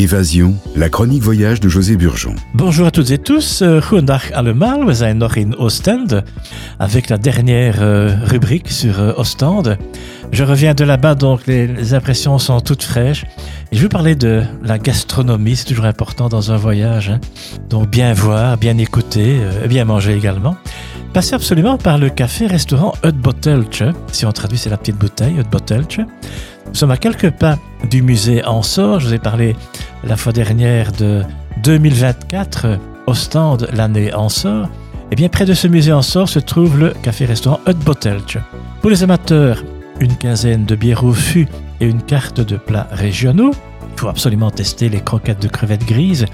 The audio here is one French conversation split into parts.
Évasion, la chronique voyage de José Burgeon. Bonjour à toutes et tous, euh, goedendag allemaal. We zijn nog in Oostende avec la dernière euh, rubrique sur euh, Ostende. Je reviens de là-bas, donc les, impressions sont toutes fraîches. Je veux parler de la gastronomie, c'est toujours important dans un voyage. hein. Donc bien voir, bien écouter, euh, bien manger également. Passez absolument par le café-restaurant Utboteltje. Si on traduit, c'est la petite bouteille, Utboteltje. Nous sommes à quelques pas du musée Ansor. Je vous ai parlé la fois dernière de 2024, euh, Ostende, l'année Ansor. Et bien, près de ce musée Ansor se trouve le café-restaurant Utboteltje. Pour les amateurs, une quinzaine de bières au fût et une carte de plats régionaux. Il faut absolument tester les croquettes de crevettes grises,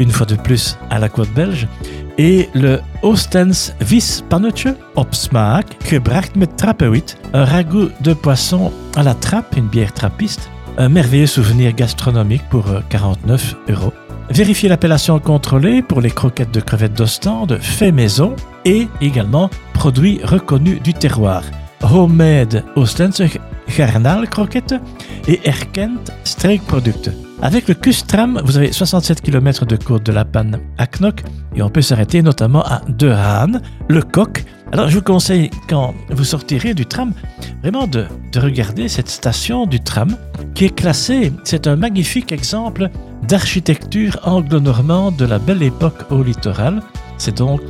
une fois de plus à la côte belge. Et le Oostens Vispannetje op smaak, gebracht met trappehuit, un ragoût de poisson à la trappe, une bière trappiste, un merveilleux souvenir gastronomique pour euh, 49 euros. Vérifiez l'appellation contrôlée pour les croquettes de crevettes d'Ostende, fait maison et également produits reconnus du terroir. Homemade Oostense garnaalkroketten et erkend streekproducten. Avec le Kustram, vous avez 67 km de côte de la Panne à Knock et on peut s'arrêter notamment à De Haan, le Coq. Alors je vous conseille quand vous sortirez du tram vraiment de regarder cette station du tram qui est classée. C'est un magnifique exemple d'architecture anglo-normande de la belle époque au littoral. C'est donc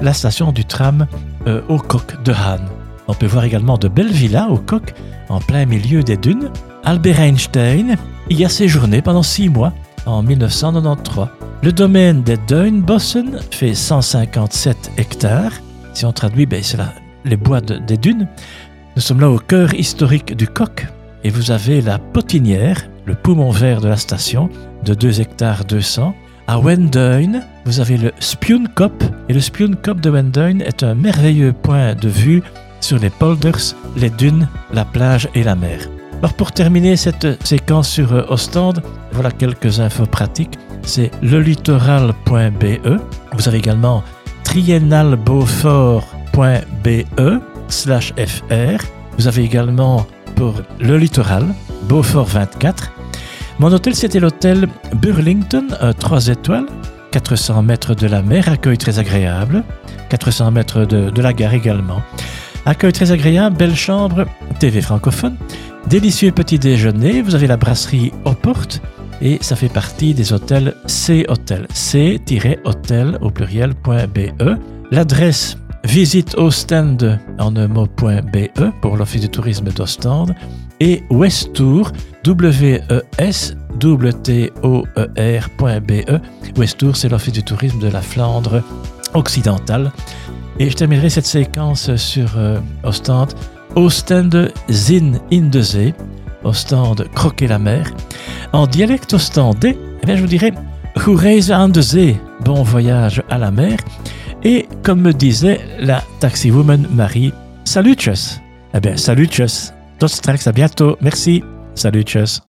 la station du tram euh, au Coq de Haan. On peut voir également de belles villas au Coq en plein milieu des dunes. Albert Einstein y a séjourné pendant six mois en 1993. Le domaine des Duinbossen fait 157 hectares. Si on traduit, ben, c'est les bois de- des dunes. Nous sommes là au cœur historique du Coq et vous avez la potinière, le poumon vert de la station, de 2 hectares 200. À Wenduin, vous avez le Spionkop et le Spionkop de Wenduin est un merveilleux point de vue sur les polders, les dunes, la plage et la mer. Alors pour terminer cette séquence sur euh, Ostende, voilà quelques infos pratiques. C'est lelittoral.be. Vous avez également triennalbeaufort.be slash fr. Vous avez également pour le littoral, Beaufort 24. Mon hôtel, c'était l'hôtel Burlington, un 3 étoiles, 400 mètres de la mer, accueil très agréable, 400 mètres de, la gare également. Accueil très agréable, belle chambre, TV francophone, délicieux petit déjeuner, vous avez la brasserie aux portes et ça fait partie des hôtels C Hotel, c-hôtel au pluriel.be. L'adresse visite Ostende en un mot.be pour l'Office du tourisme d'Ostende et Westour, W-E-S, W-T-O-E-R.be. Westour, c'est l'Office du tourisme de la Flandre occidentale. Et je terminerai cette séquence sur euh, Ostende. Ostende Zin in de Zee. Ostende croquer la mer. En dialecte ostendais, eh bien, je vous dirais Goed reizen aan de zee. Bon voyage à la mer. Et comme me disait la taxiwoman Marie, salutjes. Eh bien, salutjes. Tot straks, à bientôt. Merci. Salutjes.